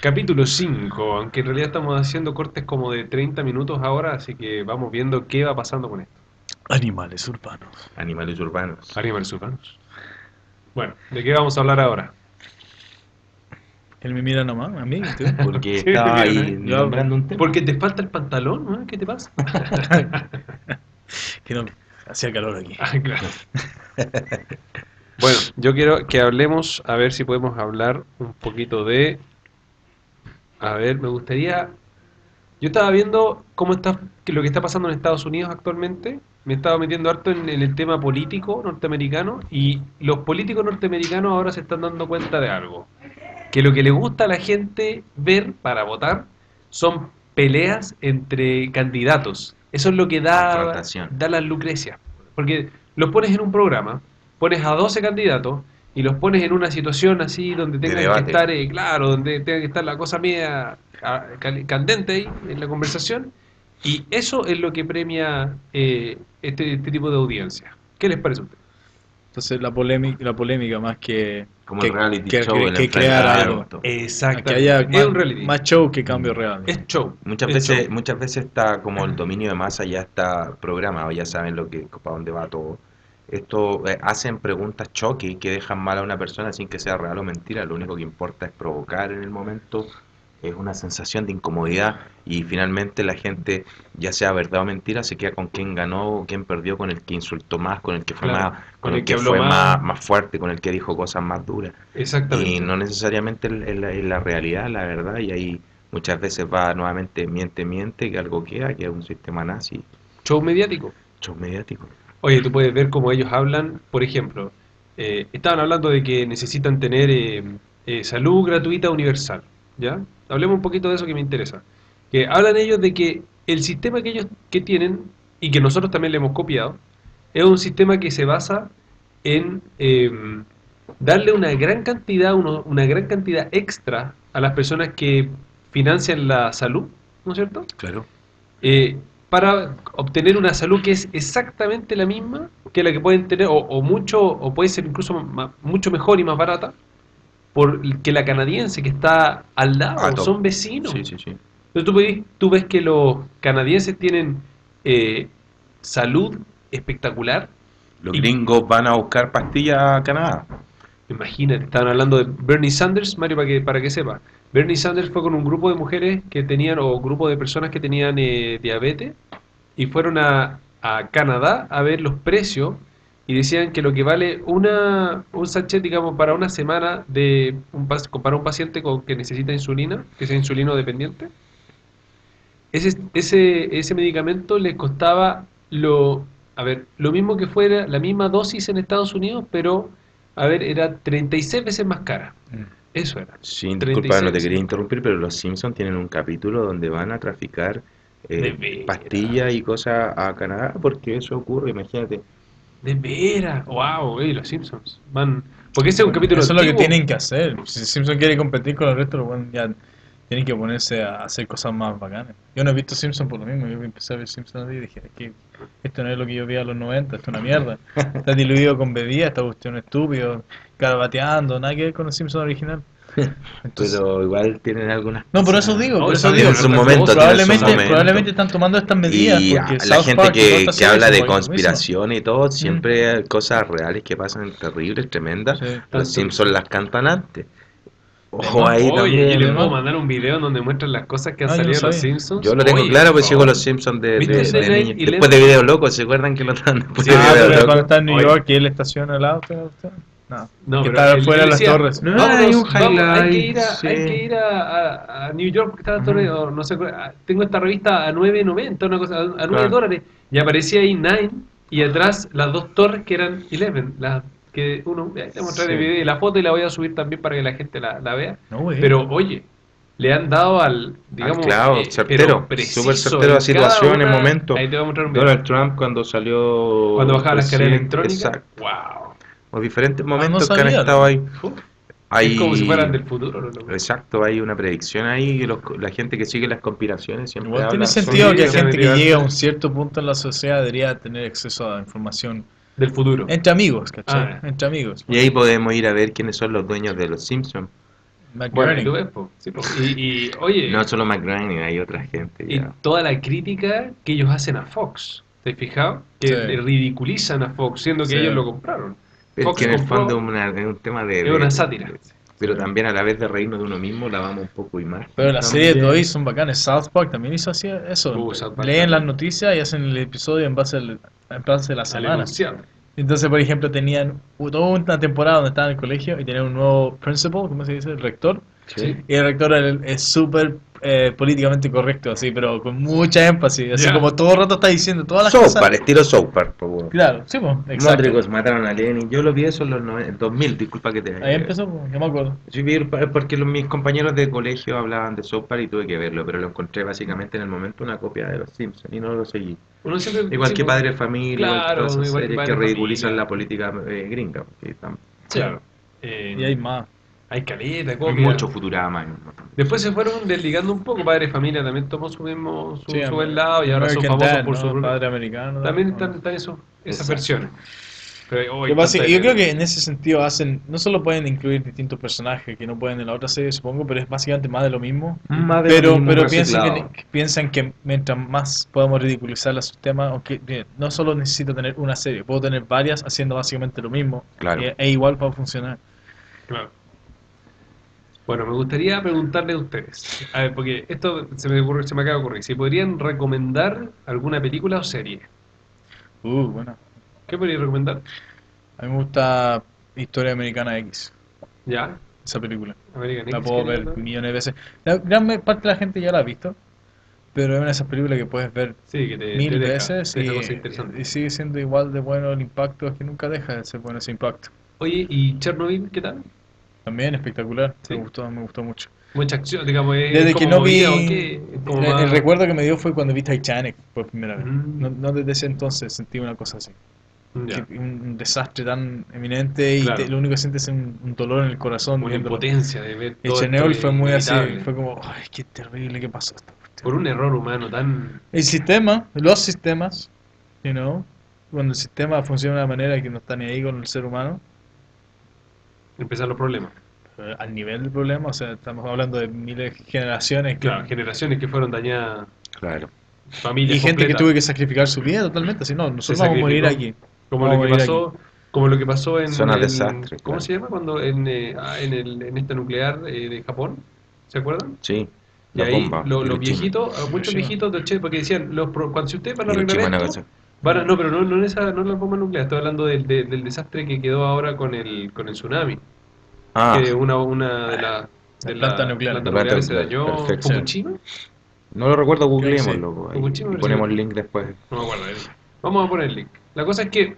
Capítulo 5, aunque en realidad estamos haciendo cortes como de 30 minutos ahora, así que vamos viendo qué va pasando con esto. Animales urbanos. Animales urbanos. Animales urbanos. Bueno, ¿de qué vamos a hablar ahora? Él me mira nomás, a mí. ¿tú? Porque Sí, estaba ahí ¿eh? Yo- nombrando un tema. Porque te falta el pantalón, ¿no? ¿Qué te pasa? que no, hacía calor aquí. Ah, claro. Bueno, yo quiero que hablemos, a ver si podemos hablar un poquito de... A ver, me gustaría... Yo estaba viendo cómo está, que lo que está pasando en Estados Unidos actualmente. Me estaba metiendo harto en, en el tema político norteamericano y los políticos norteamericanos ahora se están dando cuenta de algo. Que lo que le gusta a la gente ver para votar son peleas entre candidatos. Eso es lo que da, da las Lucrecias. Porque los pones en un programa, pones a 12 candidatos y los pones en una situación así donde tengan que estar, eh, claro, donde tenga que estar la cosa media candente ahí en la conversación. Y eso es lo que premia eh, este, este tipo de audiencia. ¿Qué les parece a ustedes? Entonces la polémica, la polémica más que, Como que, el reality que- show, que- el que crear algo. enfrentamiento. Que haya es más, un reality. más show que cambio real. Es show. Muchas Es veces, show. muchas veces está como el dominio de masa ya está programado, ya saben lo que para dónde va todo. Esto eh, hacen preguntas choque que dejan mal a una persona sin que sea real o mentira. Lo único que importa es provocar en el momento, es una sensación de incomodidad y finalmente la gente, ya sea verdad o mentira, se queda con quién ganó, quién perdió, con el que insultó más, con el que fue Claro, más, con el que fue más. fuerte, con el que dijo cosas más duras. Exactamente. Y no necesariamente en, en la, en la realidad, la verdad, y ahí muchas veces va nuevamente miente, miente, que algo queda, que es un sistema nazi, Show mediático. show mediático. Oye, tú puedes ver cómo ellos hablan, por ejemplo, eh, estaban hablando de que necesitan tener eh, eh, salud gratuita universal, ¿ya? Hablemos un poquito de eso que me interesa. Que hablan ellos de que el sistema que ellos que tienen y que nosotros también le hemos copiado es un sistema que se basa en eh, darle una gran cantidad, uno- una gran cantidad extra a las personas que financian la salud, ¿no es cierto? Claro. eh, para obtener una salud que es exactamente la misma que la que pueden tener, o, o mucho, o puede ser incluso mucho mejor y más barata, por que la canadiense que está al lado, Ah, son vecinos. Sí, sí, sí. Entonces tú, ves- tú ves que los canadienses tienen eh, salud espectacular. Los Y- gringos van a buscar pastillas a Canadá. Imagínate, estaban hablando de Bernie Sanders, Mario, para que, para que sepa. Bernie Sanders fue con un grupo de mujeres que tenían, o grupo de personas que tenían eh, diabetes, y fueron a, a Canadá a ver los precios, y decían que lo que vale una, un sachet, digamos, para una semana de un, para un paciente con, que necesita insulina, que sea insulino dependiente, ese, ese, ese medicamento le costaba lo, a ver, lo mismo que fuera la misma dosis en Estados Unidos, pero, a ver, era 36 veces más cara. Mm. Eso era. Sí, disculpa, no te 36. quería interrumpir, pero los Simpsons tienen un capítulo donde van a traficar eh, pastillas y cosas a Canadá, porque eso ocurre, imagínate. De veras, wow, ey, los Simpsons. Van, porque ese es un capítulo Eso es lo que tienen que hacer. Si Simpson quiere competir con los restos, bueno, ya tienen que ponerse a hacer cosas más bacanas. Yo no he visto Simpson por lo mismo. Yo empecé a ver Simpson y dije, "Es que esto no es lo que yo vi a los 90, esto es una mierda. Está diluido con bebida, esta cuestión estúpido, carabateando, nada que ver con el Simpson original. Entonces, Pero igual tienen algunas no, por cosas- eso digo, No, por eso digo. en su momento, su probablemente, momento. probablemente están tomando estas medidas Y porque la South gente Park que, que habla de conspiración y todo, siempre hay cosas reales que pasan terribles, tremendas. Sí, Los. Simpsons las cantan antes. Ojo ahí Oye, y también. les ¿no? puedo mandar un video donde muestran las cosas que han Ah, salido de los. Simpsons. Yo lo tengo Oye, claro, pues sigo los Simpsons de, ¿Viste de- de de niño. Eleven? Después de Video Loco, ¿se acuerdan que lo dan después Sí, de Ah, Video Loco? cuando está en New Oye. York y él estaciona el auto. No, No, que está él- fuera él de las torres. No, hay un vamos, hay que highlight, ir a, sí. hay que ir a, a- a New York porque está la torre, o no sé, a- tengo esta revista a 9.90, una cosa, a, a 9 Claro. dólares. Y aparecía ahí 9 y atrás las dos torres que eran 11, las que uno, ahí te mostraré Sí. el video y la foto y la voy a subir también para que la gente la, la vea. No. Pero oye, le han dado al, digamos, clavo, eh, certero, súper certero a situación, en momento. Ahí te voy a mostrar un video. Donald Trump cuando salió Cuando bajaba la escalera electrónica. Exacto. Wow. Los diferentes no momentos que han estado ahí. Hay- Es como si fueran del futuro. Exacto, hay una predicción ahí. que los- la gente que sigue las conspiraciones siempre Igual habla tiene sentido que eso, gente que llega a un cierto punto en la sociedad debería tener acceso a información Del futuro. entre amigos, ¿cachai? Ah. Entre amigos. Y ahí podemos ir a ver quiénes son los dueños de los Simpsons. Bueno, Groening. tú ves, po. Sí, po. Y, y, oye, No solo McGrain, hay otra gente. y toda la crítica que ellos hacen a Fox. ¿Te has fijado? Que Sí. ridiculizan a Fox, siendo que Sí. ellos lo compraron. Es Fox que en el fondo es, un tema de... Es de- una sátira. Pero también a la vez de reírnos de uno mismo, la vamos un poco y más. Pero las series de hoy son bacanas. South Park también hizo así eso. Uh, Leen también. las noticias y hacen el episodio en base, al, en base a la semana. Entonces, por ejemplo, tenían toda una temporada donde estaban en el colegio y tenían un nuevo principal, ¿cómo se dice? El rector. Sí. Y el rector es- súper eh, políticamente correcto, así, pero con mucha énfasis. Así Ya. como todo el rato está diciendo todas las cosas. Park, estilo South Park, por favor. Claro, sí, pues, exacto. Mótricos mataron a Lenin. Yo lo vi eso en los en 2000, disculpa que te... Ahí empezó, pues, yo me acuerdo. Yo vi porque los- mis compañeros de colegio hablaban de South Park y tuve que verlo, pero lo encontré básicamente en el momento una copia de Los Simpsons y no lo seguí. Uno siempre, Igual sí, que. Padre de Familia, igual que Claro, todas esas igual Padre que de ridiculizan Familia. la política eh, gringa. porque están- Claro. Eh, Y hay más. Hay caleta, hay copia. mucho Futurama. hay un montón. Después se fueron desligando un poco. Padre Familia también tomó su mismo su, Sí, su buen lado y ahora son famosos Dad, por ¿no? su Padre americano. También ¿no? están, están eso- esas Exacto. versiones. Pero, oh, pasa yo creo que en ese sentido hacen, no solo pueden incluir distintos personajes que no pueden en la otra serie, supongo, pero es básicamente más de lo mismo. Más de lo mismo pero piensan, que, piensan que mientras más podamos ridiculizar los temas, aunque bien, no solo necesito tener una serie, puedo tener varias haciendo básicamente lo mismo, Claro. e, e igual va a funcionar. Claro. Bueno, me gustaría preguntarle a ustedes, a ver, porque esto se me, ocurre, se me acaba de ocurrir, si podrían recomendar alguna película o serie. Uh, bueno. ¿Qué podrían recomendar? A mí me gusta Historia Americana X, Ya, esa película. American La X, puedo ver ¿no? millones de veces. La gran parte de la gente ya la ha visto, pero es una de esas películas que puedes ver Sí, que te, mil te deja, veces te y, y sigue siendo igual de bueno el impacto, es que nunca deja de ser bueno ese impacto. Oye, ¿y Chernobyl qué tal? También espectacular, Sí. me gustó, me gustó mucho. Mucha acción, digamos, es Desde como que no vi, el, el recuerdo que me dio fue cuando vi Titanic por primera vez. Mm. No, no desde ese entonces sentí una cosa así. Que un, desastre tan eminente y Claro. te- lo único que sientes es un, un dolor en el corazón. una impotencia de ver El todo esto fue muy así, inevitable. fue como, ay, qué terrible que pasó esta cuestión". Por un error humano tan... El sistema, los sistemas, you know, cuando el sistema funciona de una manera que no está ni ahí con el ser humano, Empiezan los problemas. al nivel del problema, o sea, estamos hablando de miles de generaciones que- Claro, generaciones que fueron dañadas, Claro. familias y gente que tuvo que sacrificar su vida totalmente, así no, nosotros vamos a morir aquí. Como Vamos lo que pasó, como lo que pasó en, Zona en- desastre, ¿cómo claro. se llama? Cuando en, eh, ah, en, el, en esta nuclear eh, de Japón, ¿se acuerdan? Sí. Y La ahí bomba. lo- los viejitos, muchos viejitos de Che, porque decían, los, pro- cuando si ustedes van a arreglar esto, Nagasaki. van a- no, pero no, no en esa, no en la bomba nuclear, estoy hablando del, de- del desastre que quedó ahora con el, con el tsunami, Ah, que una, una de las de La planta nuclear. planta La planta nuclear se nuclear, dañó. Fukushima, no lo recuerdo, googleémoslo. sí. ponemos el link después. No me acuerdo. eh. Vamos a poner el link. La cosa es que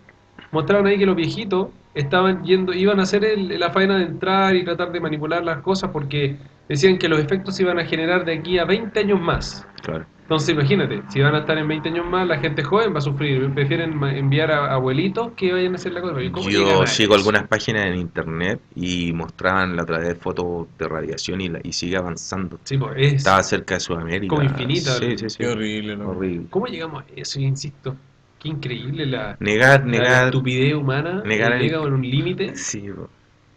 mostraron ahí que los viejitos estaban yendo, iban a hacer el- la faena de entrar y tratar de manipular las cosas porque decían que los efectos se iban a generar de aquí a 20 años más. Claro. Entonces imagínate, si van a estar en 20 años más, la gente joven va a sufrir. Prefieren enviar a abuelitos que vayan a hacer la cosa. ¿Y cómo llegan Yo a sigo algunas páginas en internet y mostraban la otra vez fotos de radiación y, la- y sigue avanzando. Sí, pues, es- Estaba cerca de Sudamérica. Como infinita. Sí, sí, sí. Qué horrible, loco. Horrible. ¿Cómo llegamos a eso? Yo insisto. Qué increíble la, Negar, la negar. estupidez humana. negar llega a un límite Sí, po,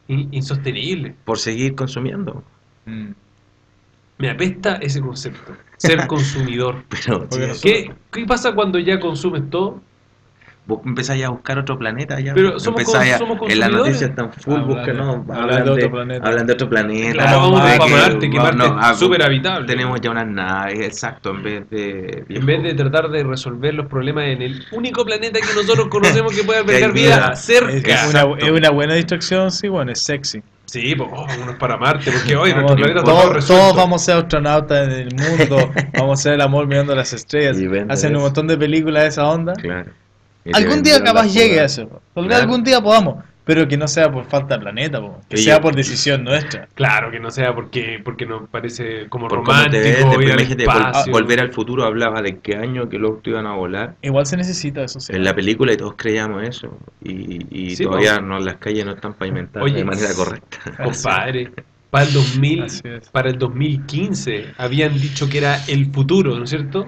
in- insostenible. por seguir consumiendo. Mm. Me apesta ese concepto. Ser consumidor. Pero ¿Qué, ¿Qué pasa cuando ya consumes todo? vos empezáis a buscar otro planeta ya. Pero somos con- a- somos En las noticias están full, Hablan buscan, no, hablan hablan de otro planeta. Hablan de otro planeta. Claro, vamos para que- Marte, que Marte no, ah, es súper habitable. Tenemos ya unas naves, exacto, en vez de... En vez de tratar de resolver los problemas en el único planeta que nosotros conocemos que puede albergar vida vida. Cerca. es una, es una buena distracción, sí, bueno, es sexy. Sí, pues oh, vámonos para Marte, porque hoy Vamos, nuestro todos, todos vamos a ser astronautas en el mundo, vamos a hacer el amor mirando las estrellas, hacen un eso. montón de películas de esa onda. Claro. Algún día capaz llegue a eso, tal vez Claro. algún día podamos, pero que no sea por falta de planeta, po, que sea por decisión nuestra. Claro, que no sea porque, porque nos parece como Por romántico ves, ir después al imagínate, vol- espacio. volver al futuro hablaba de qué año que los autos iban a volar. Igual se necesita eso, sí. En la película y todos creíamos eso. Y, y Sí, todavía no, las calles no están pavimentadas Oye, de manera correcta. Compadre, para el 2000, Así es. para el 2015 habían dicho que era el futuro, ¿no es cierto?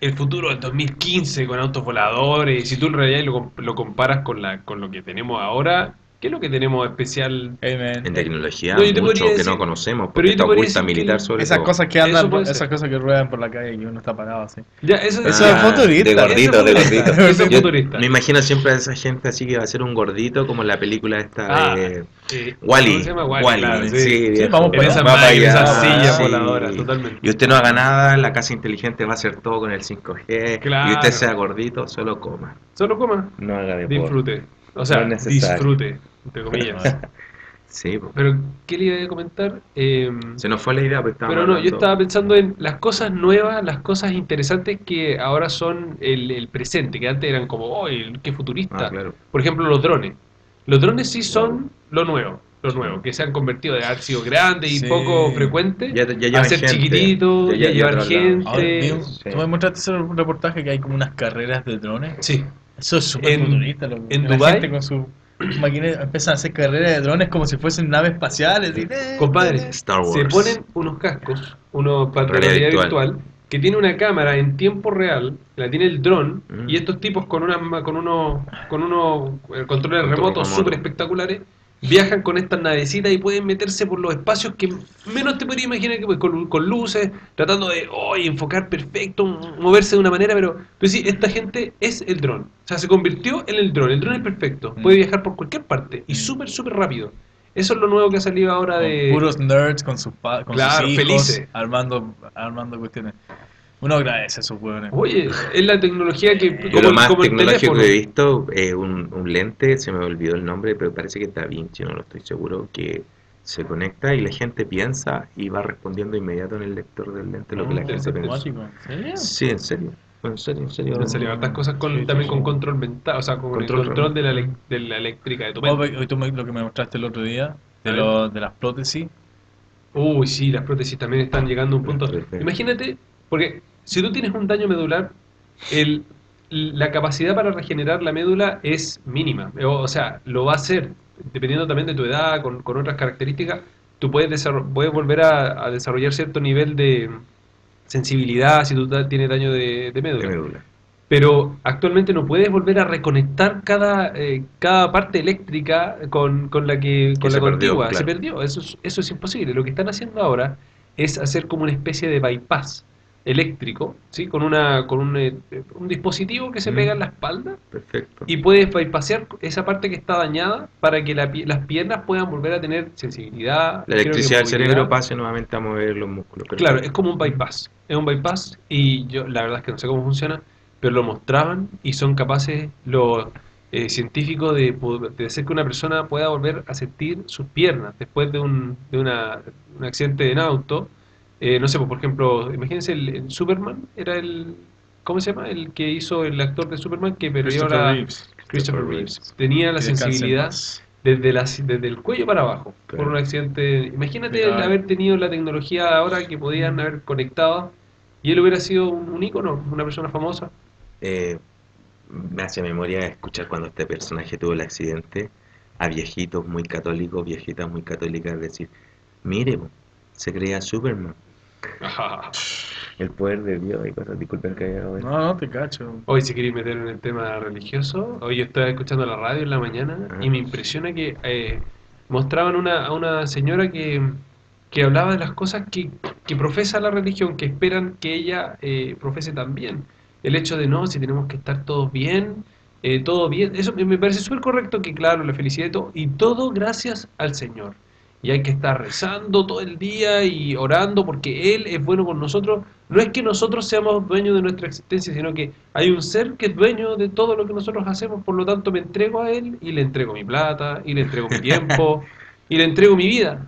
El futuro del 2015 con autos voladores. Si tú en realidad lo, lo comparas con la con lo que tenemos ahora, ¿Qué es lo que tenemos especial? Amen. En tecnología, No, mucho que decir- no conocemos, pero porque está oculta que militar sobre Esas todo. cosas que andan, esas cosas que ruedan por la calle y uno está parado así. Ya, eso, Eso es futurista. De gordito, de gordito. eso es futurista. me imagino siempre a esa gente así que va a ser un gordito como en la película esta Ah, de eh, Wally. ¿cómo se llama? Wally, Wally, claro, sí, sí. viejo. vamos En esa. Va esa silla sí. voladora, totalmente. Y usted no haga nada, la casa inteligente va a hacer todo con el 5G. Claro. Y usted sea gordito, solo coma. Solo coma, No haga deporte. disfrute. O sea, No disfrute, entre comillas. Sí, po. Pero, ¿qué le iba a comentar? Eh, se nos fue la idea, pero estábamos pero no, yo estaba pensando en las cosas nuevas, las cosas interesantes que ahora son el, el presente, que antes eran como, oh, qué futurista. Ah, claro. Por ejemplo, los drones. Los drones sí son lo nuevo, lo nuevo, que se han convertido de haber sido grandes y Sí. poco frecuentes Ya, ya a ser chiquititos, ya, ya llevar gente. Ahora, un- sí. Tú me mostraste ese reportaje que hay como unas carreras de drones. Sí, Eso es súper En- futurista, loco. en La Dubái- gente con su maquineta empiezan a hacer carreras de drones como si fuesen naves espaciales. y- eh, compadre, Star Wars. se ponen unos cascos, unos para Realidad realidad virtual. virtual, que tiene una cámara en tiempo real, la tiene el dron, Mm. y estos tipos con unas ma- con unos con unos eh, controles Control remotos remoto. súper espectaculares, viajan con estas navecitas y pueden meterse por los espacios que menos te podrías imaginar que pues, con, con luces, tratando de oh, enfocar perfecto, moverse de una manera, pero, pero sí, esta gente es el dron. O sea, se convirtió en el dron. El dron es perfecto, Mm. puede viajar por cualquier parte y súper, súper rápido. Eso es lo nuevo que ha salido ahora de... puros nerds con sus, pa- con Claro, sus hijos felices. armando, armando cuestiones. Uno agradece a esos hueones. Oye, es la tecnología que... Yo como lo el- más como tecnológico que he visto es un, un lente, se me olvidó el nombre, pero parece que Da Vinci, no lo estoy seguro, que se conecta y la gente piensa y va respondiendo inmediato en el lector del lente lo que la gente piensa. automático. ¿En serio? Sí, en serio, en serio, en serio. En serio, hartas cosas con, Sí, sí, también sí. con control mental, o sea, con Control el control de la, elec- de la eléctrica de tu mente. ve- tú me- lo que me mostraste el otro día de, lo- de las prótesis. Uy, sí, las prótesis también están llegando a un punto. Imagínate, porque si tú tienes un daño medular, el, la capacidad para regenerar la médula es mínima. O, o sea, lo va a hacer, dependiendo también de tu edad, con, con otras características, tú puedes, puedes volver a, a desarrollar cierto nivel de sensibilidad si tú tienes daño de, de médula. Pero actualmente no puedes volver a reconectar cada, eh, cada parte eléctrica con, con la que con la contigua. Se perdió. Eso es, eso es imposible. Lo que están haciendo ahora es hacer como una especie de bypass eléctrico, ¿sí? Con una con un, eh, un dispositivo que se Mm. pega en la espalda Perfecto. y puedes bypassear esa parte que está dañada para que la las piernas puedan volver a tener sensibilidad. La electricidad del cerebro pase nuevamente a mover los músculos. Claro, es como un bypass. Es un bypass y yo la verdad es que no sé cómo funciona, pero lo mostraban y son capaces los eh, científicos de, de hacer que una persona pueda volver a sentir sus piernas después de un, de una, un accidente en auto. Eh, no sé, pues, por ejemplo, imagínense el, el Superman, era el... ¿Cómo se llama? El que hizo el actor de Superman que perdió. Reeves. Christopher Reeves. Tenía la sensibilidad desde, la, desde el cuello para abajo por un accidente. Imagínate Claro. haber tenido la tecnología ahora que podían haber conectado y él hubiera sido un, un ícono, una persona famosa. Eh, me hace memoria escuchar cuando este personaje tuvo el accidente a viejitos muy católicos, viejitas muy católicas decir, mire, se creía Superman, el poder de Dios y cosas, disculpen que haya No, no, te cacho. Hoy si queréis meter en el tema religioso, hoy yo estaba escuchando la radio en la mañana Ajá. y me impresiona que eh, mostraban una, a una señora que, que hablaba de las cosas que, que profesa la religión, que esperan que ella eh, profese también. El hecho de no, si tenemos que estar todos bien, eh, todo bien, eso me me parece súper correcto, que claro, la felicidad y todo, y todo gracias al Señor. Y hay que estar rezando todo el día y orando porque Él es bueno con nosotros. No es que nosotros seamos dueños de nuestra existencia, sino que hay un ser que es dueño de todo lo que nosotros hacemos. Por lo tanto, me entrego a Él y le entrego mi plata, y le entrego mi tiempo, y le entrego mi vida.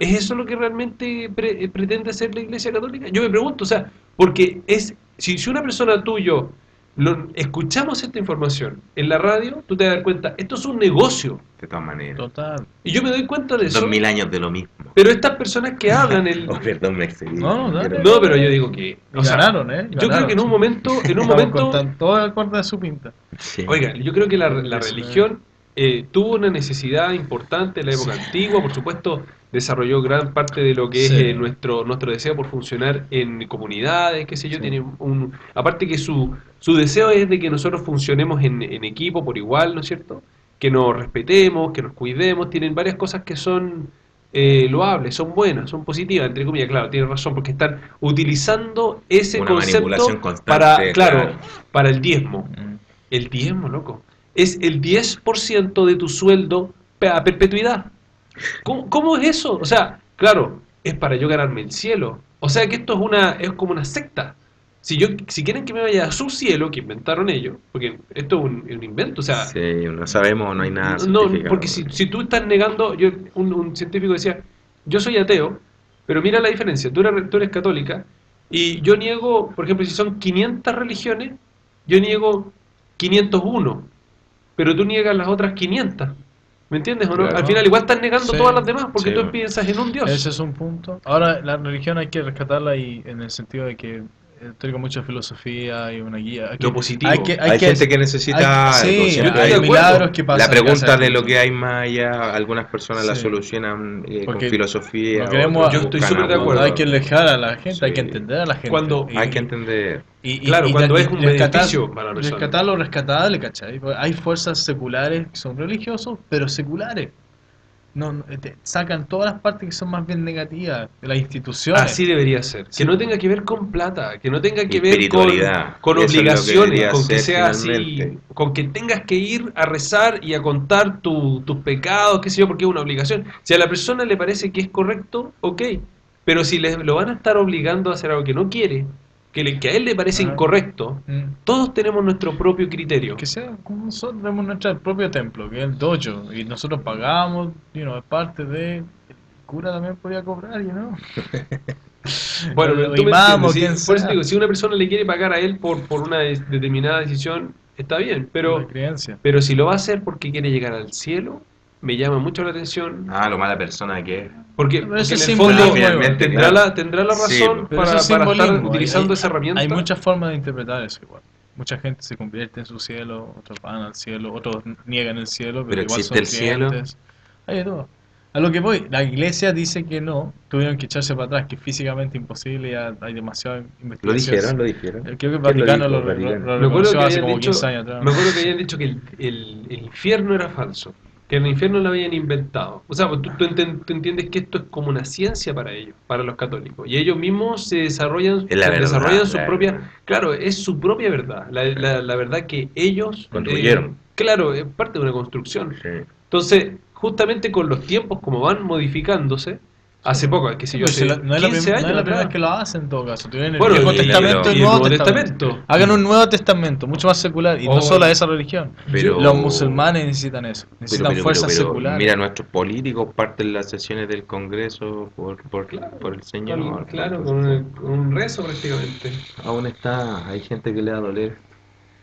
¿Es eso lo que realmente pre- eh, pretende hacer la Iglesia Católica? Yo me pregunto, o sea, porque es si, si una persona tuyo lo, escuchamos esta información en la radio, tú te vas a dar cuenta, esto es un negocio. de todas maneras. Total. Y yo me doy cuenta de eso. Dos mil años de lo mismo. Pero estas personas que hablan el... Oh, perdón, me excedí. No, no, Pero- No, pero yo digo que... O sea, ganaron, ¿eh? yo creo que en un momento, en un momento, todo el cuarto de su pinta. Sí. oiga, yo creo que la, la religión eh, tuvo una necesidad importante en la época antigua, por supuesto, desarrolló gran parte de lo que es eh, nuestro nuestro deseo por funcionar en comunidades, qué sé yo, Sí. tiene un aparte que su su deseo es de que nosotros funcionemos en, en equipo por igual, ¿no es cierto? que nos respetemos, que nos cuidemos, tienen varias cosas que son eh, loables, son buenas, son positivas, entre comillas, claro, tienen razón, porque están utilizando ese Una concepto para, claro, claro. para el diezmo. Mm. El diezmo, loco. Es el 10% de tu sueldo a perpetuidad. ¿Cómo, cómo es eso? O sea, claro, es para yo ganarme el cielo. O sea que esto es una es como una secta. Si yo si quieren que me vaya a su cielo, que inventaron ellos, porque esto es un, un invento, o sea, Sí, no sabemos, no hay nada no, porque si, si tú estás negando, yo, un, un científico decía, yo soy ateo, pero mira la diferencia, tú eres, tú eres católica, y yo niego, por ejemplo, si son 500 religiones, yo niego 501, pero tú niegas las otras 500. ¿Me entiendes o no? Claro. Al final igual estás negando Sí, todas las demás, porque sí. tú piensas en un Dios. Ese es un punto. Ahora, la religión hay que rescatarla y en el sentido de que eh, tenga mucha filosofía y una guía. Lo positivo. Hay que, hay Hay, que- gente que necesita hay- algo, sí, hay milagros que pasan La pregunta de lo que hay más allá, algunas personas la solucionan eh, con filosofía. no queremos- Yo estoy súper de acuerdo. hay que alejar a la gente, hay que entender a la gente. Cuando- y- Hay que entender. y- y- Claro, y- cuando y es un rescatar- beneficio para la persona. Rescatar lo rescatable, ¿cachai? Hay fuerzas seculares que son religiosos, pero seculares. No, no, te sacan todas las partes que son más bien negativas de las instituciones. Así debería ser. Que no tenga que ver con plata, que no tenga que ver con, con que obligaciones, con que sea así, con que tengas que ir a rezar y a contar tu- tus pecados, qué sé yo, porque es una obligación. Si a la persona le parece que es correcto, ok. Pero si le, lo van a estar obligando a hacer algo que no quiere, que, le- que a él le parece Ah. incorrecto, Mm. todos tenemos nuestro propio criterio. Que sea como nosotros tenemos nuestro propio templo, que es el dojo, y nosotros pagamos, you know, es parte de... El cura también podía cobrar, you know. Bueno, pero tú me Por eso digo, si una persona le quiere pagar a él por, por una des- determinada decisión, está bien, pero... Pero si lo va a hacer porque quiere llegar al cielo, me llama mucho la atención. Ah, lo mala persona que es. Porque, Pero en el fondo finalmente, tendrá, la, tendrá la razón para, para estar utilizando hay- esa herramienta. Hay muchas formas de interpretar eso igual. Mucha gente se convierte en su cielo, otros van al cielo, otros niegan el cielo, pero, Pero igual existe son el cielo. creyentes. Hay de todo. A lo que voy, la iglesia dice que no, tuvieron que echarse para atrás, que es físicamente imposible, ya hay demasiada Lo investigación. dijeron, lo dijeron. Creo que el ¿Quién lo Vaticano dijo? lo, lo- lo me acuerdo reconoció que hace habían como dicho, 15 años atrás. me acuerdo que habían dicho que el, el- el infierno era falso, que el infierno lo habían inventado. O sea, tú, tú entiendes que esto es como una ciencia para ellos, para los católicos, y ellos mismos se desarrollan, la verdad, desarrollan su la propia, verdad. claro, es su propia verdad, la, la- la verdad que ellos Construyeron. eh, claro, es parte de una construcción. Sí. Entonces, justamente con los tiempos como van modificándose, hace poco, qué sé yo, Pues hace si la- no es la, 15 prim- no años es la atrás. primera vez que lo hacen en todo caso. Tuvieron el Bueno, Viejo y- Testamento y y el el Nuevo Nuevo Testamento. Testamento. Hagan un Nuevo Testamento, mucho más secular, y Oh. no solo a esa religión. Pero- Los musulmanes necesitan eso, necesitan pero, fuerzas pero, pero, seculares. mira, nuestros políticos parten las sesiones del Congreso por, por, por el Señor. Con- claro, con un, con un rezo prácticamente. Aún está, hay gente que le va a doler.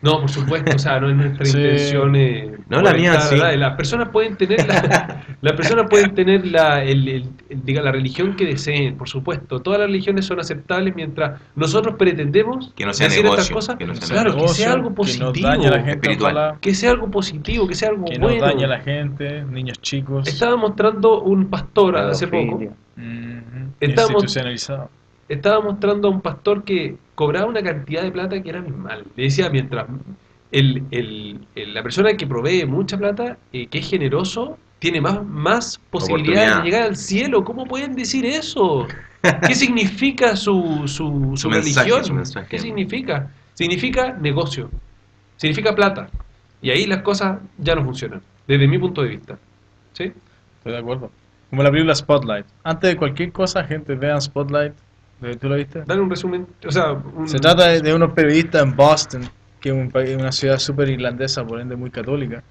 No, por supuesto, o sea, no es nuestra Sí. intención. eh, No, la mía sí. ¿verdad? Las personas pueden tener la, las personas pueden tener la, el- el- el- diga, la religión que deseen, por supuesto. Todas las religiones son aceptables mientras nosotros pretendemos Que no sea decir negocio, estas cosas. que no sea claro, que Negocio, sea algo Que positivo. no a la gente, espiritual. ojalá, que sea algo positivo, que sea algo que no bueno. daña a la gente, niños chicos. Estaba mostrando un pastor hace poco. Pedofilia. Ujú, Estamos- Institucionalizado. Estaba mostrando a un pastor que cobraba una cantidad de plata que era abismal. Le decía, mientras el, el- el- la persona que provee mucha plata, eh, que es generoso, tiene más, más posibilidades de llegar al cielo. ¿Cómo pueden decir eso? ¿Qué significa su, su, su Su mensaje, religión? su mensaje. ¿Qué significa? Significa negocio. Significa plata. Y ahí las cosas ya no funcionan, desde mi punto de vista. ¿Sí? Estoy de acuerdo. Como la película Spotlight. Antes de cualquier cosa, gente, vean Spotlight. ¿Eh, ¿Tú lo viste? Dale un resumen. O sea, un- Se trata de, de unos periodistas en Boston, que es un país- una ciudad súper irlandesa, por ende muy católica,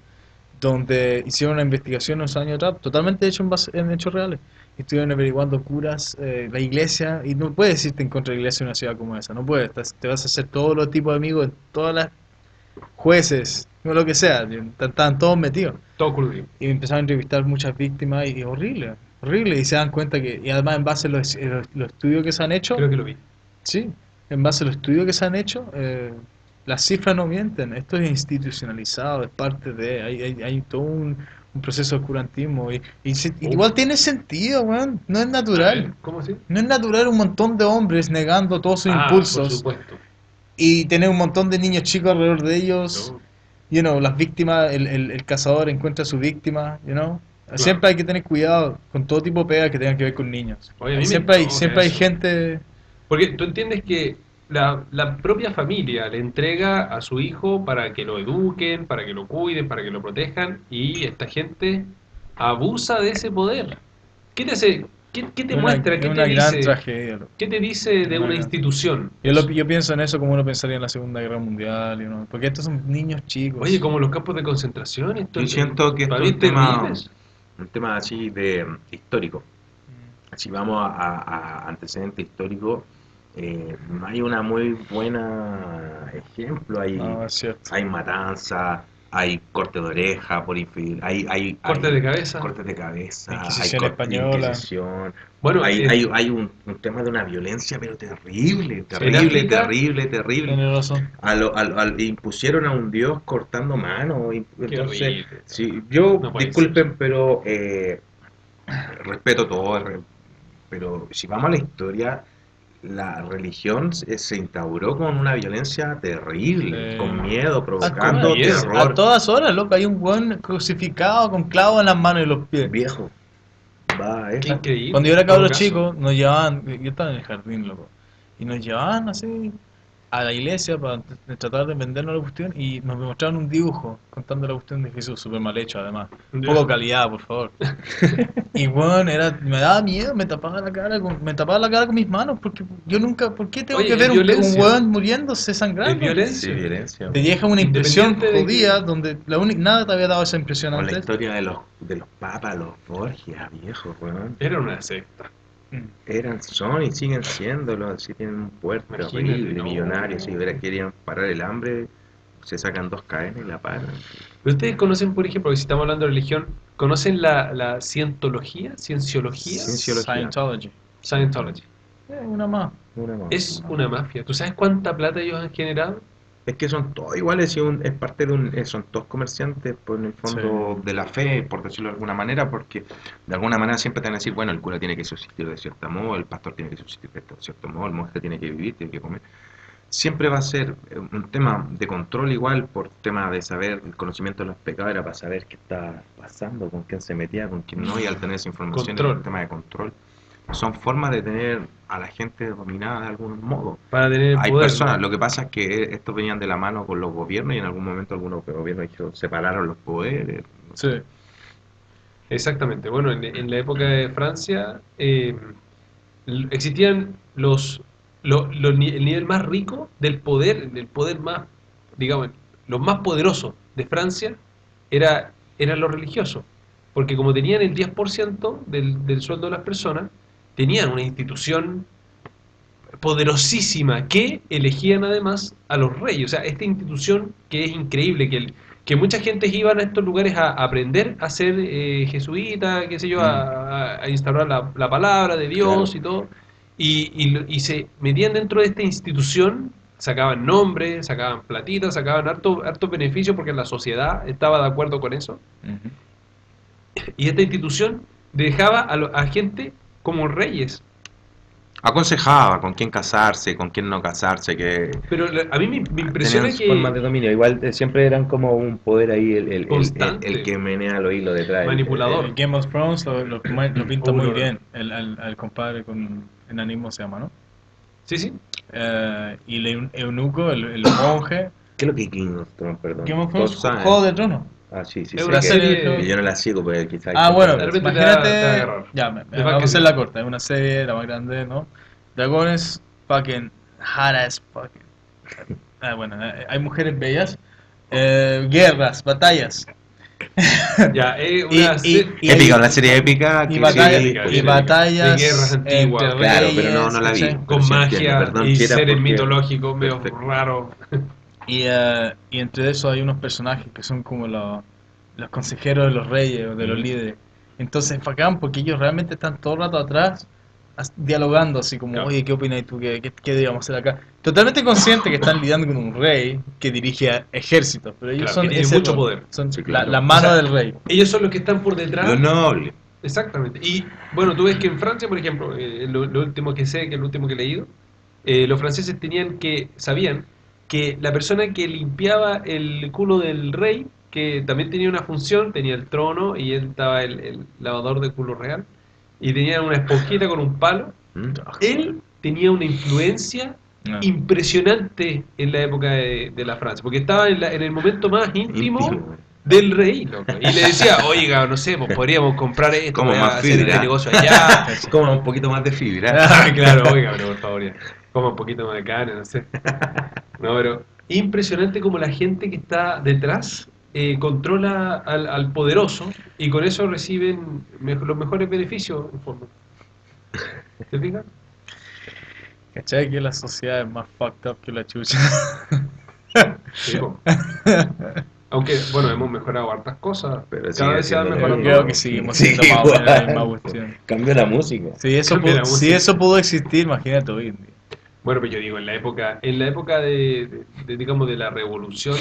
donde hicieron una investigación unos años atrás, totalmente hecho en, base- en hechos reales. Estuvieron averiguando curas, eh, la iglesia, y no puedes irte en contra de la iglesia en una ciudad como esa, no puedes, te, te vas a hacer todos los tipos de amigos, todas las jueces, o lo que sea, están, están todos metidos. todo coludido. Y empezaron a entrevistar muchas víctimas y, y horrible, horrible, y se dan cuenta que, y además en base a los, los- los estudios que se han hecho, Creo que lo vi. Sí, en base a los estudios que se han hecho, eh, las cifras no mienten. Esto es institucionalizado, es parte de. Hay, hay, hay todo un, un proceso de curantismo. Y, Oh. igual tiene sentido, weón. No es natural. ¿Cómo así? No es natural un montón de hombres negando todos sus Ah, Por impulsos supuesto. y tener un montón de niños chicos alrededor de ellos. No. you know, las víctimas, el, el, el cazador encuentra a su víctima, you know. Siempre hay que tener cuidado con todo tipo de pegas que tengan que ver con niños. Oye, siempre hay, siempre hay eso. gente... Porque tú entiendes que la, la propia familia le entrega a su hijo para que lo eduquen, para que lo cuiden, para que lo protejan, y esta gente abusa de ese poder. ¿Qué te hace? ¿Qué, qué te una, muestra? es ¿Qué una te gran dice? tragedia. ¿Qué te dice de Una institución? Yo, lo- yo pienso en eso como uno pensaría en la Segunda Guerra Mundial, porque estos son niños chicos. Oye, como los campos de concentración. Esto Yo siento que esto todavía es un tema, terribles. Un tema así de mm, histórico. Mm. Si vamos a, a- a antecedentes históricos, eh, no hay una muy buena ejemplo. Hay, No, hay matanza, hay corte de oreja por infidel, hay, hay Corte hay de cabeza. cortes de cabeza, Inquisición hay española. Inquisición. Bueno, hay, hay, hay un, un tema de una violencia, pero terrible, En terrible, terrible, terrible. Tiene razón. A lo, a lo- al- impusieron a un dios cortando manos. Entonces, horrible. sí, yo, No disculpen, pero eh, respeto todo, pero si vamos a la historia, la religión se, instauró con una violencia terrible, Sí. con miedo, A provocando terror. A todas horas, loco, hay un buen crucificado con clavos en las manos y los pies. Viejo, va, Qué eh. increíble. Cuando yo era caso. chico, nos llevaban, yo estaba en el jardín, loco, y nos llevaban así a la iglesia para tratar de vendernos la cuestión y nos mostraban un dibujo contando la cuestión de Jesús, súper mal hecho además. Un poco calidad, por favor. y bueno, era, me daba miedo, me tapaba la cara con, me tapaba la cara con mis manos, porque yo nunca, ¿por qué tengo Oye, que ver un, weón muriéndose sangrando? Es violencia. Sí, violencia. Te deja una impresión que- judía donde la única, nada te había dado esa impresión Con la antes. historia de los, de los papas, los Borgia, viejo, weón. Era una secta. Mm. Eran, son y siguen siéndolo, si tienen un puerto horrible, no. millonario, si hubiera querían parar el hambre, se sacan dos cadenas y la paran. Ustedes conocen, por ejemplo, si estamos hablando de religión, ¿conocen la, la cientología? ¿Cienciología? Cienciología. Scientology. Scientology. Eh, una más. Una más. Es una mafia. ¿Tú sabes cuánta plata ellos han generado? Es que son todos iguales, y un- es parte de un, eh, son todos comerciantes, por en el fondo de la fe, por decirlo de alguna manera, porque de alguna manera siempre te van a decir, bueno, el cura tiene que subsistir de cierto modo, el pastor tiene que subsistir de cierto modo, el monje tiene que vivir, tiene que comer. Siempre va a ser eh, un tema de control igual, por tema de saber, el conocimiento de los pecados era para saber qué está pasando, con quién se metía, con quién no, y al tener esa información Control. un tema de control. Son formas de tener a la gente dominada de algún modo. Para tener Hay poder. personas, ¿no? lo que pasa es que estos venían de la mano con los gobiernos y en algún momento algunos gobiernos separaron los poderes. Sí. Exactamente. Bueno, en, en la época de Francia eh, existían los, lo- lo ni- el nivel más rico del poder, el poder más, digamos, los más poderosos de Francia era, eran los religiosos. Porque como tenían el 10% del, del sueldo de las personas, tenían una institución poderosísima que elegían además a los reyes. O sea, esta institución que es increíble, que, el- que mucha gente iban a estos lugares a aprender a ser eh, jesuita, qué sé yo, a, a- a instaurar la, la palabra de Dios Claro. y todo, y, y se metían dentro de esta institución, sacaban nombres, sacaban platitas, sacaban harto, hartos beneficios porque la sociedad estaba de acuerdo con eso, y esta institución dejaba a, lo- a gente como reyes. Aconsejaba con quién casarse, con quién no casarse, que Pero a mí me, me impresiona que... formas de dominio. Igual eh, siempre eran como un poder ahí, el, el, el- el- que menea los hilos detrás. el- Manipulador. El Game of Thrones lo, lo, lo pinta Uh, muy bien. El, el, el compadre con enanismo se llama, ¿no? Sí, sí. Eh, y el eu- eunuco, el, el monje. ¿Qué es lo que King of Thrones, perdón? Game of Thrones. Juego de Tronos. Ah, sí, sí, Es sí, una serie- que yo no la sigo, pero quizás... Ah, bueno, de repente te imagínate. va- te va ya, me- me- De vamos a hacer la corta. Es una serie, la más grande, ¿no? Dragones, fucking hot as fucking. Ah, bueno, eh, hay mujeres bellas. Eh, guerras, batallas. Ya, es Y- una y- serie- y- Épica, una serie épica Y, que batalla- sí, épica, y épica. batallas De guerras antiguas. entre Claro, reyes, pero no, no la vi. con sí magia entiendo, perdón, y seres porque- mitológicos medio Perfecto. Y, eh, y entre eso hay unos personajes que son como los, los consejeros de los reyes o de los líderes. Entonces es bacán porque ellos realmente están todo el rato atrás dialogando así como, Claro. oye, ¿qué opinas tú? ¿Qué, qué, qué deberíamos hacer acá? Totalmente consciente que están lidiando con un rey que dirige a ejércitos, pero ellos Claro, son que tiene ese mucho rol. poder. Son Sí, la, claro. la mano O sea, del rey. Ellos son los que están por detrás. Lo noble. Exactamente. Y bueno, tú ves que en Francia, por ejemplo, eh, lo, lo último que sé, que es lo último que he leído, eh, los franceses tenían que, sabían que la persona que limpiaba el culo del rey, que también tenía una función, tenía el trono y él estaba el, el lavador de culo real, y tenía una esponjita con un palo, ¿Mm? él tenía una influencia No. impresionante en la época de, de la Francia, porque estaba en, la- en el momento más íntimo, Íntimo. del rey, loco. Y le decía, oiga, no sé, pues podríamos comprar esto, Como más hacer fibra. este negocio allá. Como un poquito más de fibra. Ah, claro, oiga, pero por favor, ya. Coma un poquito más de carne, no sé. No, pero impresionante como la gente que está detrás eh, controla al, al poderoso y con eso reciben me- los mejores beneficios en fondo. ¿Te fijas? ¿Cachai que la sociedad es más fucked up que la chucha? Sí. Aunque, bueno, hemos mejorado hartas cosas. Pero Cada vez se va mejorando. Creo que seguimos Sí, siendo más igual. misma cuestión. Cambió la música. Si eso, Cambia la pudo, si música. eso pudo existir, imagínate hoy en día. Bueno, pero yo digo, en la época, en la época de, de- de, digamos, de la revolución,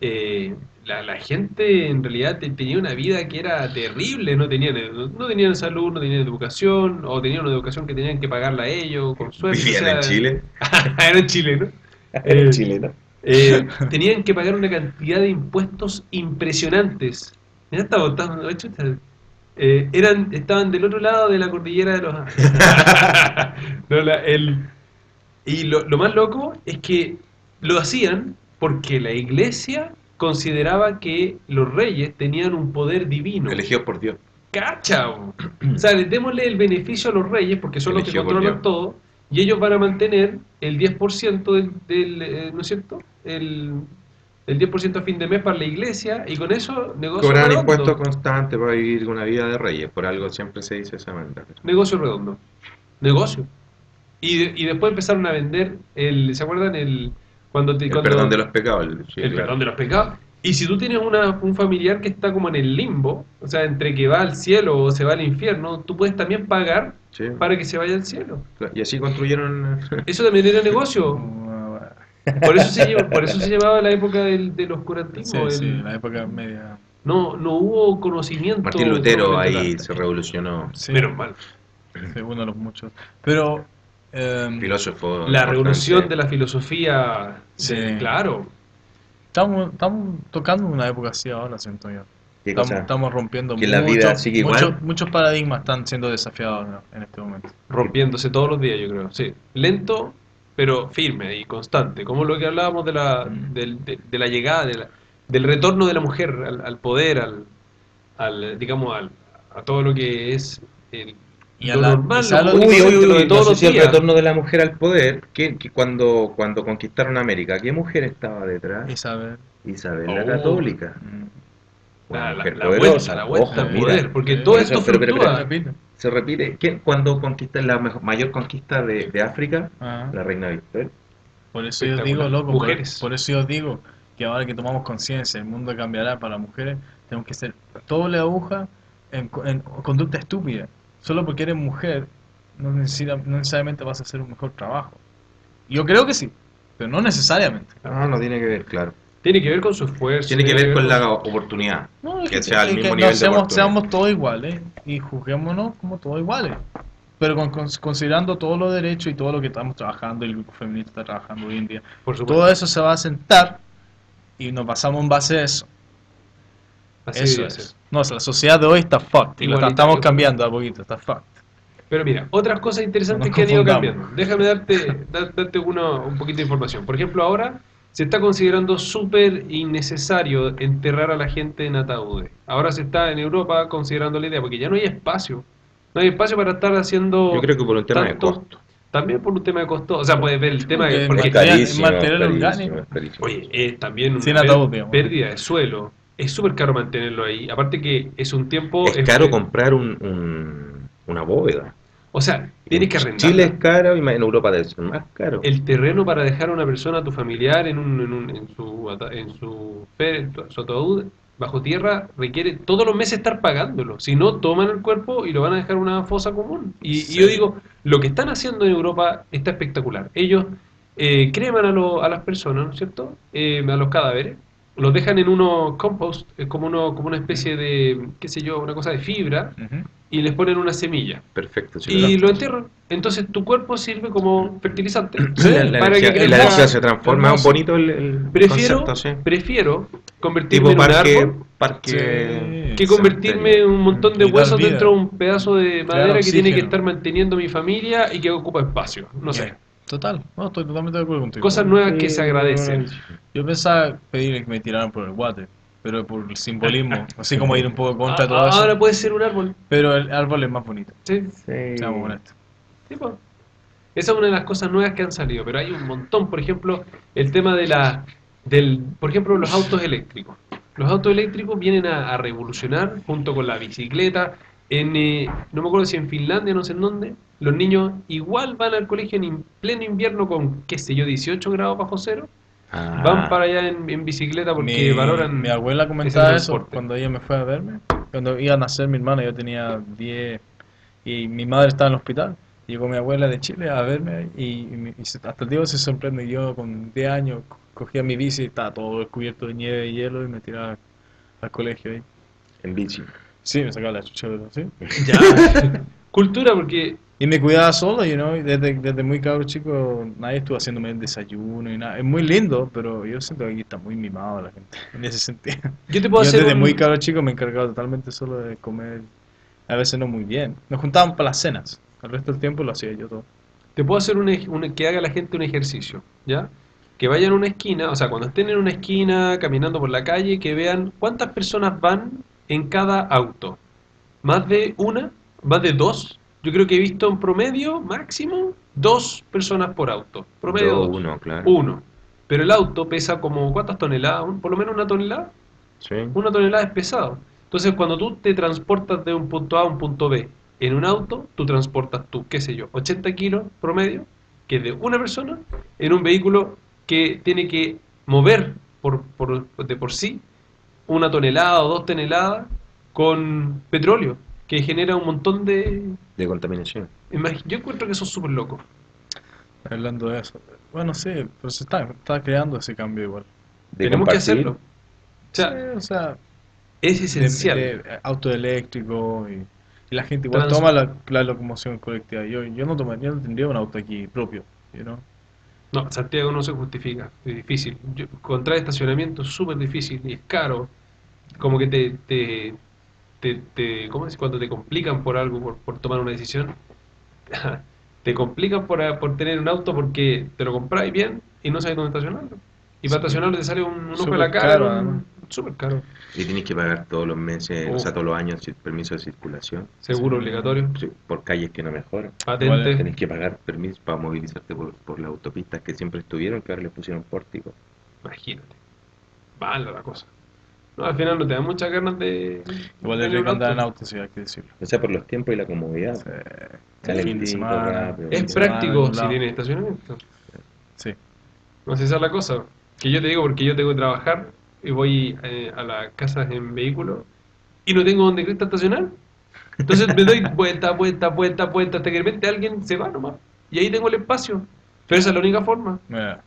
eh, la, la gente en realidad te- tenía una vida que era terrible, no tenían, no, no tenían salud, no tenían educación, o tenían una educación que tenían que pagarla a ellos, con suerte. o Vivían sea, en Chile. eran chilenos. Eran Eh, chilenos. Eh, tenían que pagar una cantidad de impuestos impresionantes. Eh, eran, estaban del otro lado de la cordillera de los. No, la- el- y lo, lo más loco es que lo hacían porque la iglesia consideraba que los reyes tenían un poder divino. Elegidos por Dios. ¡Cacha! O sea, les démosle el beneficio a los reyes porque son los que controlan todo y ellos van a mantener el 10% del, del eh, ¿no es cierto? El, el 10% a fin de mes para la iglesia y con eso negocio Cobran redondo. impuestos constantes para vivir una vida de reyes. Por algo siempre se dice esa manera. Negocio redondo. Negocio. Y, de- y después empezaron a vender el, ¿se acuerdan? El cuando te El cuando- perdón de los pecados. el- sí, el claro. perdón de los pecados. Y si tú tienes una, un familiar que está como en el limbo, o sea, entre que va al cielo o se va al infierno, tú puedes también pagar Sí, para que se vaya al cielo. Y así construyeron. Eso también era negocio. Por eso se, lleva- por eso se llamaba la época del, del oscurantismo. Sí, sí, el- la época media. no, no hubo conocimiento. Martín Lutero ahí se revolucionó. Sí, Menos mal. sí, uno de los muchos. Pero. Em, Filósofo. La importante. revolución de la filosofía, Sí. de- claro. estamos, estamos tocando una época así ahora, siento yo. ¿Qué Estamos, estamos rompiendo la muchos, vida sigue igual. muchos, paradigmas están siendo desafiados ¿no? en este momento. rompiéndose todos los días, yo creo. Sí, lento, pero firme y constante. Como lo que hablábamos de la, del- de, de la llegada, de la- del retorno de la mujer al, al poder, al, al, digamos, al, a todo lo que es el, Y a lo la- normal, Uy, uy, uy, de todos el retorno de la mujer al poder, que, que cuando, cuando conquistaron América, ¿qué mujer estaba detrás? Isabel. Isabel Oh. la Católica. Una La, la- mujer la poderosa. vuelta, la vuelta al mira. poder, porque Eh, todo por esto eso, pero- pero- repito. Se repite, ¿quién, cuando conquista la mejor- mayor conquista de, de África? Ajá. La reina Victoria. Por eso yo digo, loco, por, Mujeres. por eso yo digo que ahora que tomamos conciencia, el mundo cambiará para las mujeres, tenemos que ser doble aguja en, en conducta estúpida. Solo porque eres mujer, no, necesita- no necesariamente vas a hacer un mejor trabajo. Yo creo que sí, pero no necesariamente. No, no tiene que ver, claro. Tiene que ver con su esfuerzo. Tiene que ver con la oportunidad. No, es Que sea al mismo nivel seamos, todos iguales y juzguémonos como todos iguales. Pero con- con- considerando todos los derechos y todo lo que estamos trabajando, el grupo feminista está trabajando hoy en día, Por todo eso se va a sentar y nos basamos en base a eso. Así Eso es. No, o sea, la sociedad de hoy está fucked y la Igualitario. estamos cambiando a poquito, está fucked. Pero mira, otras cosas interesantes No que han ido cambiando. Déjame darte, da- darte uno, un poquito de información. Por ejemplo, ahora se está considerando súper innecesario enterrar a la gente en ataúdes. Ahora se está en Europa considerando la idea, porque ya no hay espacio. No hay espacio para estar haciendo... Yo creo que por un tema de costo. También por un tema de costo. O sea, puedes ver el tema de... Porque material- carísimo, material carísimo, orgánico. es carísimo. oye, es también una pérdida de suelo. Es súper caro mantenerlo ahí. Aparte que es un tiempo... es caro comprar un, un- una bóveda. O sea, tienes que arrendar. Chile es caro y en Europa debe ser más caro. el terreno para dejar a una persona, a tu familiar, en, un, en, un- en su, en su, en su ataúd bajo tierra, requiere todos los meses estar pagándolo. Si no, toman el cuerpo y lo van a dejar en una fosa común. Y, yo digo, lo que están haciendo en Europa está espectacular. Ellos eh, creman a, lo- a las personas, ¿no es cierto? Eh, a los cadáveres. Los dejan en unos compost, es como, uno, como una especie de, qué sé yo, una cosa de fibra, y les ponen una semilla. Perfecto. sí, Y lo- lo entierran. Entonces tu cuerpo sirve como fertilizante. la, la para energía, que la energía se transforma. Es bonito el, el Prefiero, concepto, sí. prefiero convertirme Tipo en un árbol parque Sí. que convertirme en un montón de huesos dentro de un pedazo de madera Claro, que tiene que estar manteniendo mi familia y que ocupa espacio. No sé. Total, no, estoy totalmente de acuerdo contigo. Cosas nuevas que se agradecen. Yo pensaba pedirle que me tiraran por el guate, pero por el simbolismo, así como ir un poco contra Ah, todo eso. Ahora puede ser un árbol. Pero el árbol es más bonito, Sí, seamos honestos. sí, po. Esa es una de las cosas nuevas que han salido, pero hay un montón. Por ejemplo, el tema de la, del, por ejemplo, los autos eléctricos. Los autos eléctricos vienen a, a revolucionar junto con la bicicleta. En, eh, no me acuerdo si en Finlandia, no sé en dónde, los niños igual van al colegio en in- pleno invierno con, qué sé yo, 18 grados bajo cero. Ah, Van para allá en, en bicicleta porque mi, valoran. mi abuela comentaba ese eso cuando ella me fue a verme. Cuando iba a nacer mi hermana, yo tenía 10 y mi madre estaba en el hospital. Llegó mi abuela de Chile a verme y, hasta el día se sorprende. Yo con 10 años co- cogía mi bici y estaba todo cubierto de nieve y hielo y me tiraba al colegio ahí. en bici. Sí, me sacaba la chucha, pero sí. Ya. Cultura, porque Y me cuidaba solo, you know, desde, desde muy cabro chico nadie estuvo haciéndome el desayuno y nada. Es muy lindo, pero yo siento que aquí está muy mimado la gente, en ese sentido. yo te puedo Yo hacer. desde un- muy cabro chico me encargaba totalmente solo de comer, a veces no muy bien. Nos juntábamos para las cenas, el resto del tiempo lo hacía yo todo. Te puedo hacer un, un- que haga la gente un ejercicio, ¿ya? Que vayan a una esquina, o sea, cuando estén en una esquina caminando por la calle, que vean cuántas personas van en cada auto. ¿Más de una? ¿Más de dos? Yo creo que he visto en promedio, máximo, dos personas por auto. Promedio Dos, dos. uno, claro. Uno. Pero el auto pesa como, ¿cuántas toneladas? Por lo menos una tonelada. Sí. Una tonelada es pesado. Entonces, cuando tú te transportas de un punto A a un punto B en un auto, tú transportas tú, qué sé yo, 80 kilos promedio, que es de una persona, en un vehículo que tiene que mover por, por- de por sí una tonelada o dos toneladas con petróleo, que genera un montón de... De contaminación. Yo encuentro que eso es súper loco. Hablando de eso. Bueno, sí, pero se está, está creando ese cambio igual. De Tenemos que hacerlo. O sea, Sí, o sea, es de, esencial. de auto eléctrico y, y la gente igual Trans- toma la, la locomoción colectiva. Yo, yo no tomaría, yo no tendría un auto aquí propio, you know? No, Santiago no se justifica, es difícil. Yo, encontrar estacionamiento es súper difícil y es caro. Como que te, te, te, te- ¿cómo es? Cuando te complican por algo, por, por tomar una decisión, te complican por, por tener un auto porque te lo compráis bien y no sabes dónde estacionarlo. Y para estacionarlo te sale un, un ojo de la cara, caro, un- además. Súper caro. Y tienes que pagar todos los meses, o Uf. sea, todos los años permiso de circulación. Seguro Sí. obligatorio, Sí, por calles que no mejoran. patente. Tenés que pagar permiso para movilizarte por, por las autopistas que siempre estuvieron, que ahora le pusieron pórtico. Imagínate. Mala la cosa. No, al final no te dan muchas ganas de. Igual de rico andar en auto. sí, hay que decirlo. O sea, por los tiempos y la comodidad. Sí. Calentito, fin de semana. rápido. Es semana, práctico si tienes estacionamiento. Sí. No sé, esa es la cosa. Que yo te digo porque yo tengo que trabajar y voy eh, a las casas en vehículo y no tengo donde Cristo estacionar. Entonces me doy vuelta, vuelta, vuelta, vuelta, hasta que de repente alguien se va nomás. Y ahí tengo el espacio. Pero esa es la única forma. Mira.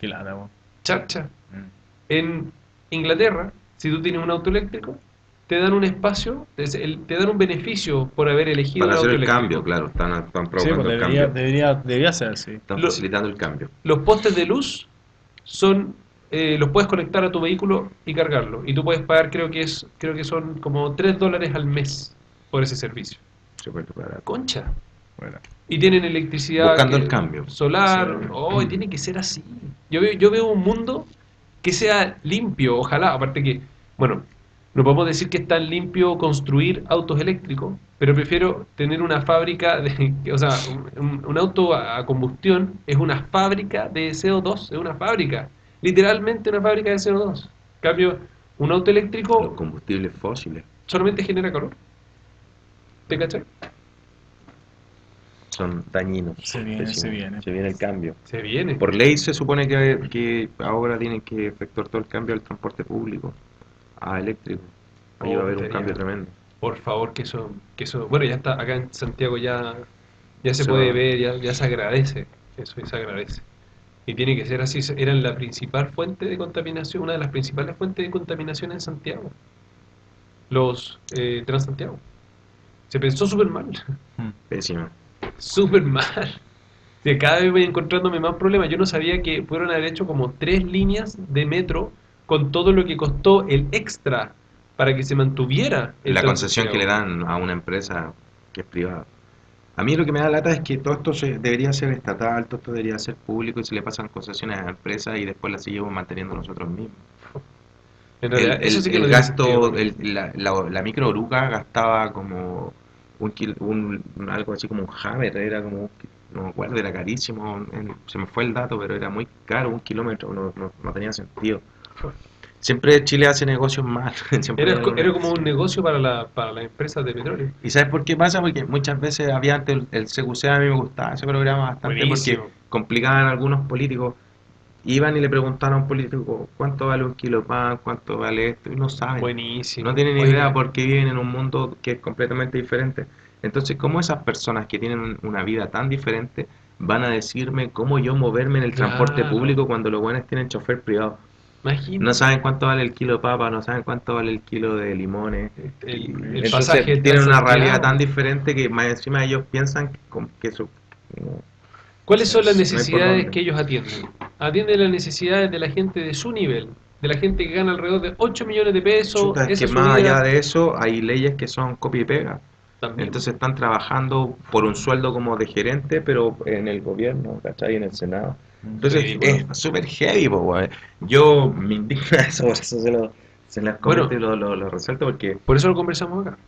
Qué lata, weón. Charcha. Mm. En Inglaterra, si tú tienes un auto eléctrico, te dan un espacio, es el- te dan un beneficio por haber elegido Para un hacer auto el eléctrico. cambio, claro. Están, están Sí, provocando el debería, cambio. debería, debería ser así. Están Lo- facilitando el cambio. Los postes de luz son eh, los puedes conectar a tu vehículo y cargarlo. Y tú puedes pagar, creo que es creo que son como 3 dólares al mes por ese servicio. Concha. Y tienen electricidad. Buscando que- el cambio. Solar. Sí. Oh, y tiene que ser así. Yo veo, yo veo un mundo que sea limpio, ojalá. Aparte que, bueno, no podemos decir que es tan limpio construir autos eléctricos, pero prefiero tener una fábrica de, o sea, un, un auto a a combustión es una fábrica de CO2, es una fábrica, literalmente una fábrica de CO2. En cambio, un auto Los eléctrico combustibles fósiles solamente genera calor. ¿Te cachai? son dañinos. Se viene, se viene. Se viene el cambio. Se viene. Por ley se supone que, que ahora tienen que efectuar todo el cambio al transporte público, a eléctrico. Ahí va a haber un Oh, cambio tremendo. Por favor, que eso, que eso, bueno, ya está, acá en Santiago ya, ya se Se puede va. ver, ya, ya se agradece, eso ya se agradece. Y tiene que ser así. Eran la principal fuente de contaminación, una de las principales fuentes de contaminación en Santiago. Los eh, Transantiago. Se pensó súper mal. Pésimo. Súper mal. De cada vez voy encontrándome más problemas. Yo no sabía que fueron a haber hecho como tres líneas de metro con todo lo que costó el extra para que se mantuviera el La concesión que le dan a una empresa que es privada. A mí lo que me da lata es que todo esto se- debería ser estatal, todo esto debería ser público y se le pasan concesiones a empresas y después las seguimos manteniendo nosotros mismos. En El, realidad, el- eso sí que el gasto, el- la, la, la micro oruga gastaba como un, un algo así como un Hammer, era como, no me acuerdo, era carísimo, en- se me fue el dato, pero era muy caro, un kilómetro, no, no, no tenía sentido. Siempre Chile hace negocios mal. siempre Era, como un negocio para, la, para las empresas de petróleo. ¿Y sabes por qué pasa? Porque muchas veces había antes el, el CQC, a mí me gustaba ese programa bastante Buenísimo. porque complicaban a algunos políticos. Iban y le preguntaban a un político cuánto vale un kilo de pan, cuánto vale esto, y no saben. Buenísimo. No tienen ni idea porque viven en un mundo que es completamente diferente. Entonces, ¿cómo esas personas que tienen un- una vida tan diferente van a decirme cómo yo moverme en el transporte público cuando los buenos tienen chofer privado? Imagínate. No saben cuánto vale el kilo de papa, no saben cuánto vale el kilo de limones. El- el entonces tienen una realidad tan diferente que más encima ellos piensan que, que eso... no. ¿Cuáles son las necesidades que ellos atienden? Atienden las necesidades de la gente de su nivel, de la gente que gana alrededor de 8 millones de pesos. Chuta, es que más allá de eso hay leyes que son copia y pega. También. Entonces están trabajando por un sueldo como de gerente, pero en el gobierno, ¿cachai? En el Senado. Entonces Sí, es súper heavy, po, weón. Yo me indigna eso, por eso se lo, se las Bueno. comento y lo, lo, lo resalto porque Por eso lo conversamos acá.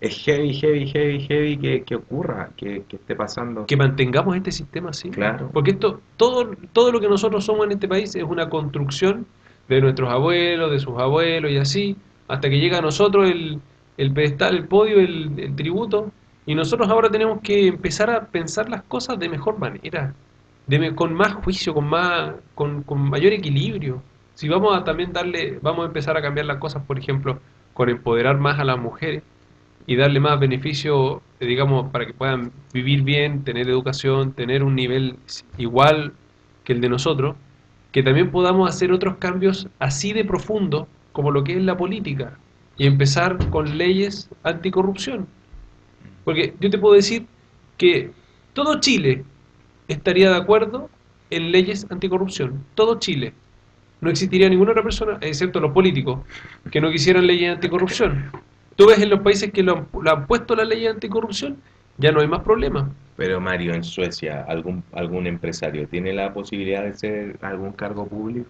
es heavy, heavy, heavy, heavy que, que ocurra, que, que esté pasando. Que mantengamos este sistema así. Claro. Porque esto, todo, todo lo que nosotros somos en este país es una construcción de nuestros abuelos, de sus abuelos y así, hasta que llega a nosotros el, el pedestal, el podio, el, el tributo, y nosotros ahora tenemos que empezar a pensar las cosas de mejor manera, con más juicio, con más, con, con mayor equilibrio. Si vamos a también darle, vamos a empezar a cambiar las cosas, por ejemplo, con empoderar más a las mujeres y darle más beneficio, eh, digamos, para que puedan vivir bien, tener educación, tener un nivel igual que el de nosotros, que también podamos hacer otros cambios así de profundo como lo que es la política y empezar con leyes anticorrupción. Porque yo te puedo decir que todo Chile estaría de acuerdo en leyes anticorrupción. Todo Chile. No existiría ninguna otra persona, excepto los políticos, que no quisieran leyes anticorrupción. Tú ves en los países que lo han, lo han puesto las leyes anticorrupción, ya no hay más problemas. Pero Mario, en Suecia, ¿algún, algún empresario tiene la posibilidad de ser algún cargo público?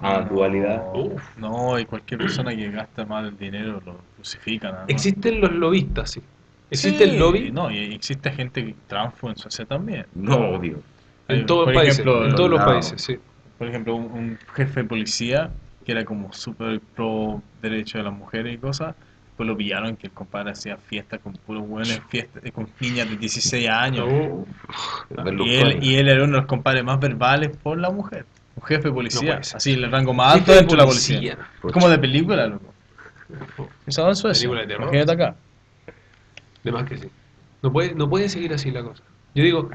A No, dualidad. Uf. No, y cualquier persona que gasta mal el dinero lo crucifican. además. Existen los lobistas, sí. Existe Sí, el lobby No, y existe gente que transfo en Suecia también. No, obvio. en Hay- todos por los países. ejemplo, En todos los lados. países, sí. Por ejemplo, un, un jefe de policía que era como súper pro derecho de las mujeres y cosas, pues lo pillaron que el compadre hacía fiestas con puros buenos, fiestas eh, con niñas de 16 años. Oh, y, él, y él era uno de los compadres más verbales por la mujer. Un jefe de policía, ser. así el rango más alto dentro de la policía. Como de película, loco. Eso en Suecia. Película de terror. Imagínate acá. Más que sí. No puede, no puede seguir así la cosa. Yo digo,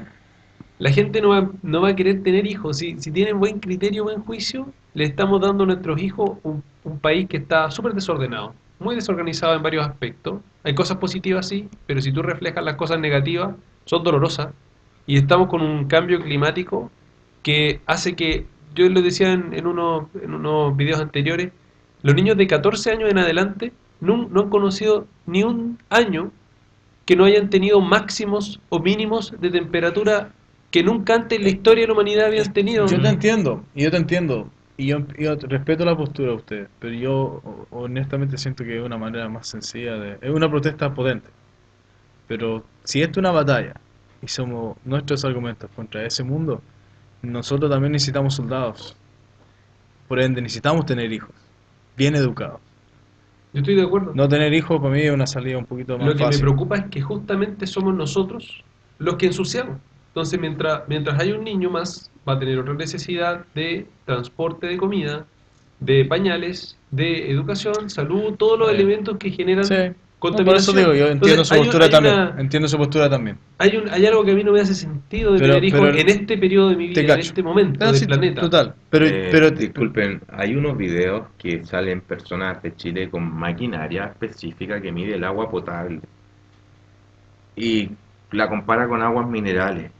la gente no va, no va a querer tener hijos. Si, si tienen buen criterio, buen juicio, le estamos dando a nuestros hijos un, un país que está súper desordenado, muy desorganizado en varios aspectos. Hay cosas positivas, sí, pero si tú reflejas las cosas negativas, son dolorosas. Y estamos con un cambio climático que hace que, yo lo decía en, en, unos, en unos videos anteriores, los niños de 14 años en adelante no, no han conocido ni un año que no hayan tenido máximos o mínimos de temperatura que nunca antes en la historia de la humanidad habían tenido. Yo te entiendo, y yo te entiendo, y yo, yo respeto la postura de ustedes, pero yo ho- honestamente siento que es una manera más sencilla de... Es una protesta potente, pero si esto es una batalla y somos nuestros argumentos contra ese mundo, nosotros también necesitamos soldados. Por ende, necesitamos tener hijos, bien educados. Yo estoy de acuerdo. No tener hijos para mí es una salida un poquito más Lo que me preocupa es que justamente somos nosotros los que ensuciamos. Entonces, mientras, mientras hay un niño más, va a tener otra necesidad de transporte de comida, de pañales, de educación, salud, todos los elementos que generan Sí. Por eso digo, yo entiendo Entonces, su un- postura hay también. una- Entiendo su postura también. Hay, un, hay algo que a mí no me hace sentido de Pero- tener hijos en este periodo de mi vida, en este momento Ah, del sí, planeta. Total. Pero, Eh, pero disculpen, hay unos videos que salen personas de Chile con maquinaria específica que mide el agua potable y la compara con aguas minerales.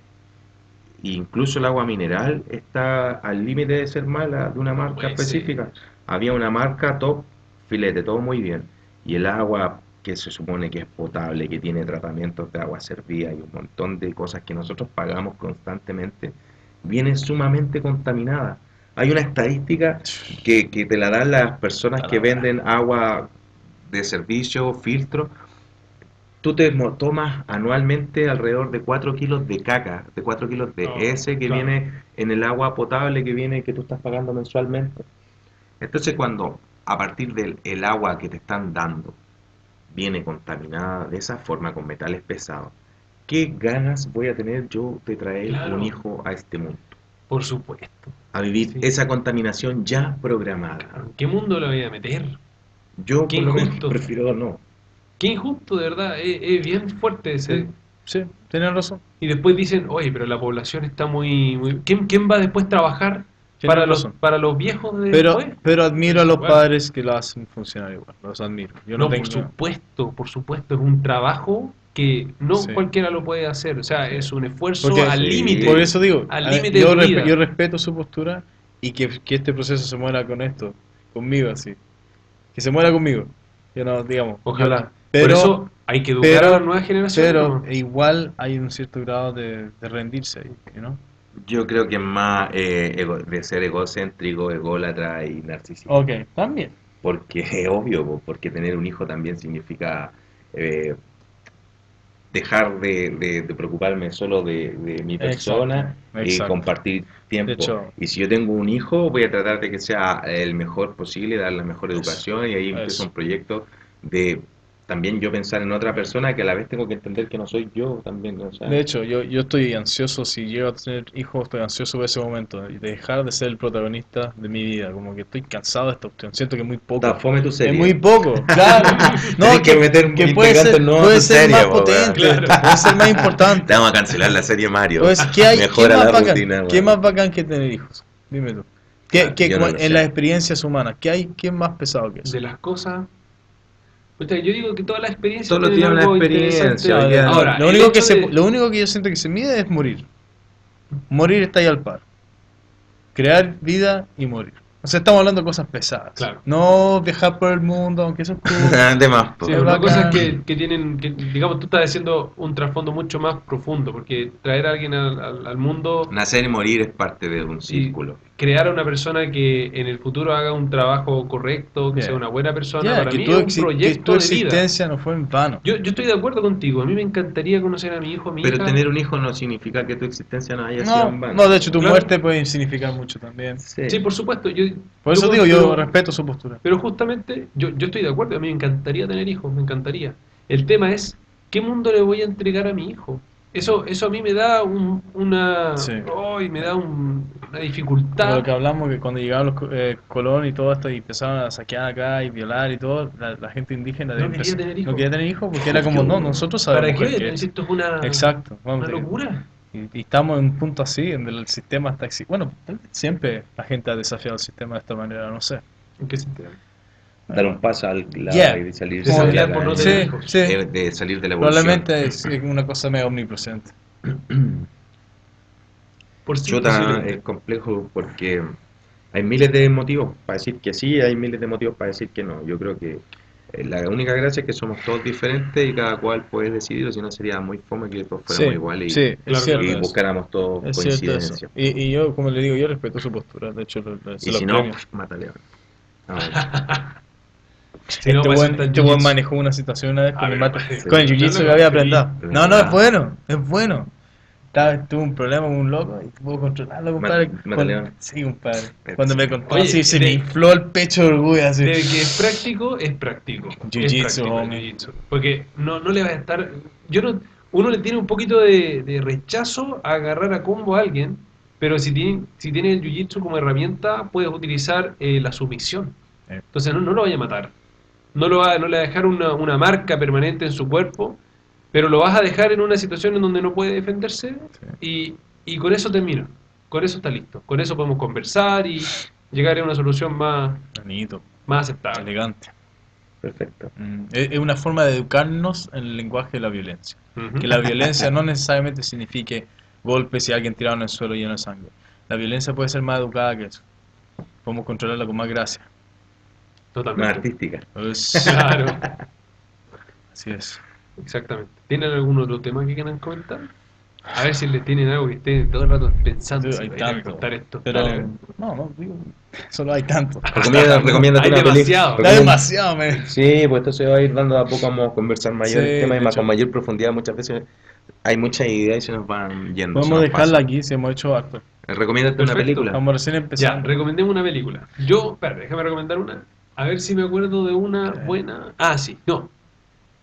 E incluso el agua mineral está al límite de ser mala de una marca Puede específica. Había una marca top, filete, todo muy bien. Y el agua que se supone que es potable, que tiene tratamientos de agua servida y un montón de cosas que nosotros pagamos constantemente, viene sumamente contaminada. Hay una estadística que, que te la dan las personas que venden agua de servicio, filtro. Tú te tomas anualmente alrededor de 4 kilos de caca, de 4 kilos de Oh, ese que claro. viene en el agua potable que viene que tú estás pagando mensualmente. Entonces cuando a partir del el agua que te están dando viene contaminada de esa forma con metales pesados, ¿qué ganas voy a tener yo de traer Claro. un hijo a este mundo? Por supuesto. A vivir Sí. esa contaminación ya programada. ¿En qué mundo lo voy a meter? Yo Qué por lo prefiero no. Qué injusto, de verdad. Es, es bien fuerte ese. sí, tienen razón. Y después dicen, oye, pero la población está muy... muy... ¿Quién, quién va después a trabajar para los, razón. para los viejos de Pero, después? pero admiro a los Igual. padres que lo hacen funcionar igual. Los admiro. Yo no, no, tengo. por supuesto, por supuesto. Es un trabajo que no Sí. cualquiera lo puede hacer. O sea, es un esfuerzo Porque- al Sí. límite. Por eso digo, Al a- límite yo, yo respeto su postura y que, que este proceso se muera con esto, conmigo así. Que se muera conmigo. Yo no, digamos. Ojalá. pero, por eso hay que educar pero- a las nuevas generaciones. pero ¿no? igual hay un cierto grado de, de rendirse ahí, ¿no? Yo creo que es más eh, ego- de ser egocéntrico, ególatra y narcisista. Ok, también. Porque es obvio, po, porque tener un hijo también significa eh, dejar de, de- de preocuparme solo de, de mi persona y exacto. compartir tiempo. De hecho- y si yo tengo un hijo, voy a tratar de que sea el mejor posible, dar la mejor Eso, educación y ahí empieza eso. un proyecto de también yo pensar en otra persona que a la vez tengo que entender que no soy yo también. o sea, De hecho, yo, yo estoy ansioso, si llego a tener hijos, estoy ansioso por ese momento, y de dejar de ser el protagonista de mi vida, como que estoy cansado de esta opción, siento que es muy poco. da fome tu serie. Es muy poco, claro. No, Tienes que meter que puede ser, puede ser serie, más potente, Claro. puede ser más importante. Te vamos a cancelar la serie Mario. Pues, ¿qué, hay, qué, Mejora más la bacán, rutina, ¿qué más bacán que tener hijos? Dime tú. ¿Qué, Ah, qué- no en sé. las experiencias humanas, ¿qué hay? ¿Qué es más pesado que eso? de las cosas. Pucha, yo digo que todas las experiencias Solo tienen tiene una experiencia, oye. Ahora, lo, único que hecho se, de- lo único que yo siento que se mide es morir. Morir está ahí al par. Crear vida y morir. O sea, estamos hablando de cosas pesadas. Claro. No viajar por el mundo, aunque eso es cool. de más. Sí, Es una cosa que, que tienen, que, digamos, tú estás haciendo un trasfondo mucho más profundo, porque traer a alguien al, al- al mundo, Nacer y morir es parte de un círculo. Crear a una persona que en el futuro haga un trabajo correcto, que Yeah. sea una buena persona, para que, mí tu es un exi- que proyecto tu de vida. existencia no fue en vano. Yo, yo estoy de acuerdo contigo, a mí me encantaría conocer a mi hijo, a mi Pero hija. tener un hijo no significa que tu existencia no haya sido en vano. no, de hecho tu Claro. muerte puede significar mucho también. Sí. Sí, por supuesto. Yo, Por eso yo- digo, yo pero- respeto su postura. Pero justamente, yo, yo estoy de acuerdo, a mí me encantaría tener hijos, me encantaría. El tema es, ¿qué mundo le voy a entregar a mi hijo? Eso, eso a mí me da un- una, Sí. ay, me da un- Como dificultad. lo que hablamos, que cuando llegaban los eh, Colón y todo esto y empezaron a saquear acá y violar y todo, la, la gente indígena No de quería tener hijos. no quería tener hijos porque era como, no, nosotros ¿Para sabemos qué? que Si esto es una, Exacto, vamos, una locura. y, y estamos en un punto así, en el sistema está exi- Bueno, siempre la gente ha desafiado el sistema de esta manera, no sé. ¿En qué sentido? Dar un paso al lado Yeah. y salir De salir la- Sí, sí. de, de salir de la evolución. Probablemente es una cosa medio omnipresente. Por Chuta, es complejo porque hay miles de motivos para decir que sí, hay miles de motivos para decir que no. Yo creo que eh, la única gracia es que somos todos diferentes y cada cual puede decidir, si no sería muy fome que todos fuéramos Sí, iguales y, sí, buscáramos todos Es coincidencias. Y, y yo, como le digo, yo respeto su postura. De hecho, lo- lo- Y lo si no, premio. pues, mátale. Ah, Si este buen, el este buen manejó una situación una vez Ah, con, el, mate- sí. con el jiu-jitsu que había aprendido. No, no, es Ah. bueno, es bueno. Estaba, tuve un problema con un loco y puedo controlarlo, compadre. Ma- Cuando- Mataleón. sí, compadre. Cuando me contó Oye, así, se me infló el pecho de orgullo así. De que es práctico, es práctico. Jiu-jitsu, jiu-jitsu. Porque no, no le va a estar. Yo no, uno le tiene un poquito de, de rechazo a agarrar a combo a alguien, pero si tiene, si tiene el jiu-jitsu como herramienta, puedes utilizar eh, la sumisión. Eh. Entonces no, no lo vaya a matar. no, lo va, no le va a dejar una, una marca permanente en su cuerpo, pero lo vas a dejar en una situación en donde no puede defenderse y, y con eso termina. Con eso está listo. Con eso podemos conversar y llegar a una solución más, Bonito, más aceptable. elegante. Perfecto. Mm, Es es una forma de educarnos en el lenguaje de la violencia. Que la violencia no necesariamente signifique golpes y alguien tirado en el suelo lleno de sangre. La violencia puede ser más educada que eso. Podemos controlarla con más gracia. Más Totalmente. artística. Es- Claro, así es. Exactamente. ¿Tienen algún otro tema que quieran comentar? A ver si les tienen algo que estén todo el rato pensando Sí, si hay tanto. contar esto. Pero Dale. no, no, digo, solo hay tanto. Recomienda, recomiéndate Hay una demasiado. película. Da demasiado, me. Sí, pues esto se va a ir dando a poco, vamos a conversar mayores Sí, temas y más con mayor profundidad. Muchas veces hay muchas ideas y se nos van yendo. Podemos dejarla aquí si hemos hecho acto. Eh, Recomiéndate una película. Estamos recién Ya, empezando. recomendemos una película. Yo, espera, déjame recomendar una. A ver si me acuerdo de una Ok. buena. Ah, sí, no.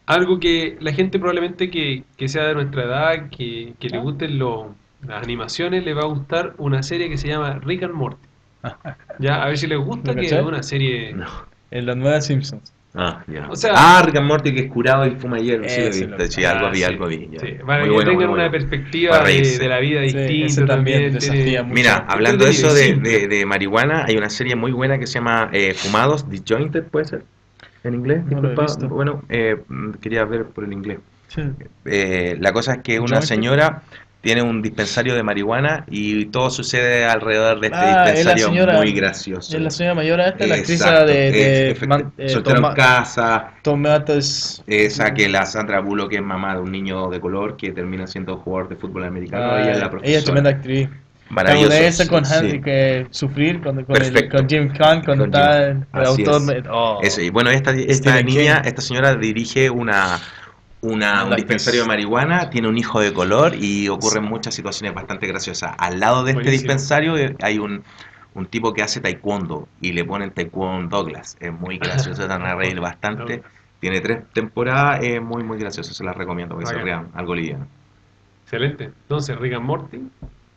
Algo que la gente probablemente que, que sea de nuestra edad, que, que le Ah. gusten lo- las animaciones, le va a gustar una serie que se llama Rick and Morty. Ya, a ver si les gusta, ¿Lo que es una serie... No. En la nueva Simpsons. Ah, ya. O sea- ah, Rick and Morty que es curado y fuma hielo. Sí, lo Sí, algo Ah, vi, sí. algo vi. ya. Sí, Muy para que bueno, tengan bueno. una perspectiva de, la vida Sí, distinta también tiene- mucho. Mira, hablando de eso de, de marihuana, hay una serie muy buena que se llama eh, Fumados, Disjointed, ¿puede ser? ¿En inglés? Disculpa. Bueno, eh, mm, quería ver por el inglés. Sí. Eh, la cosa es que una señora tiene un dispensario de marihuana y todo sucede alrededor de este Ah, es dispensario señora- muy gracioso. Es la señora mayor esta, la actriz de, es- de Man- eh, Toma- casa, Tomates. esa que la Sandra Bullock es mamá de un niño de color que termina siendo jugador de fútbol americano, Ah, ella es la ella profesora. es tremenda actriz. Maravilloso. Esa con sí. Que sufrir con, con, el- Perfecto. con Jim Khan cuando Con está Jim. el Así autor. es. oh. Eso, y bueno, esta, esta Stephen niña, King. esta señora dirige una, una, un dispensario de marihuana, tiene un hijo de color y ocurren muchas situaciones bastante graciosas. Al lado de este Buenísimo. dispensario eh, hay un, un tipo que hace taekwondo y le ponen taekwondo Douglas. Es muy gracioso, van a reír bastante. Tiene tres temporadas, es muy, muy gracioso, se las recomiendo porque se rían, algo liviano. Excelente. Entonces, Rick and Morty.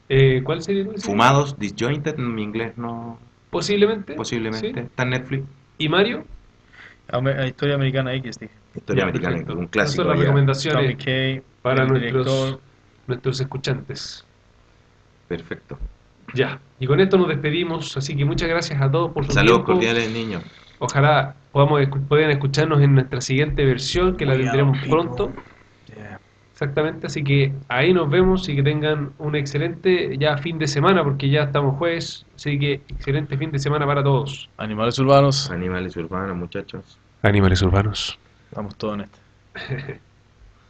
Eh, ¿Cuál decías? Fumados, disjointed, en mi inglés no, Posiblemente. posiblemente. sí. Está en Netflix, ¿Y Mario? Ame- eh, Historia Americana X, dije. historia Ya, americana, perfecto. un Esas clásico. son las recomendaciones Kay, para nuestros, nuestros escuchantes. Perfecto. Ya, y con esto nos despedimos, así que muchas gracias a todos por su Saludos tiempo. cordiales, niños. Ojalá podamos puedan escucharnos en nuestra siguiente versión, que la tendremos people. pronto. Exactamente, así que ahí nos vemos y que tengan un excelente ya fin de semana, porque ya estamos jueves, así que excelente fin de semana para todos. Animales urbanos. Animales urbanos, muchachos. Animales urbanos. Estamos todos en este.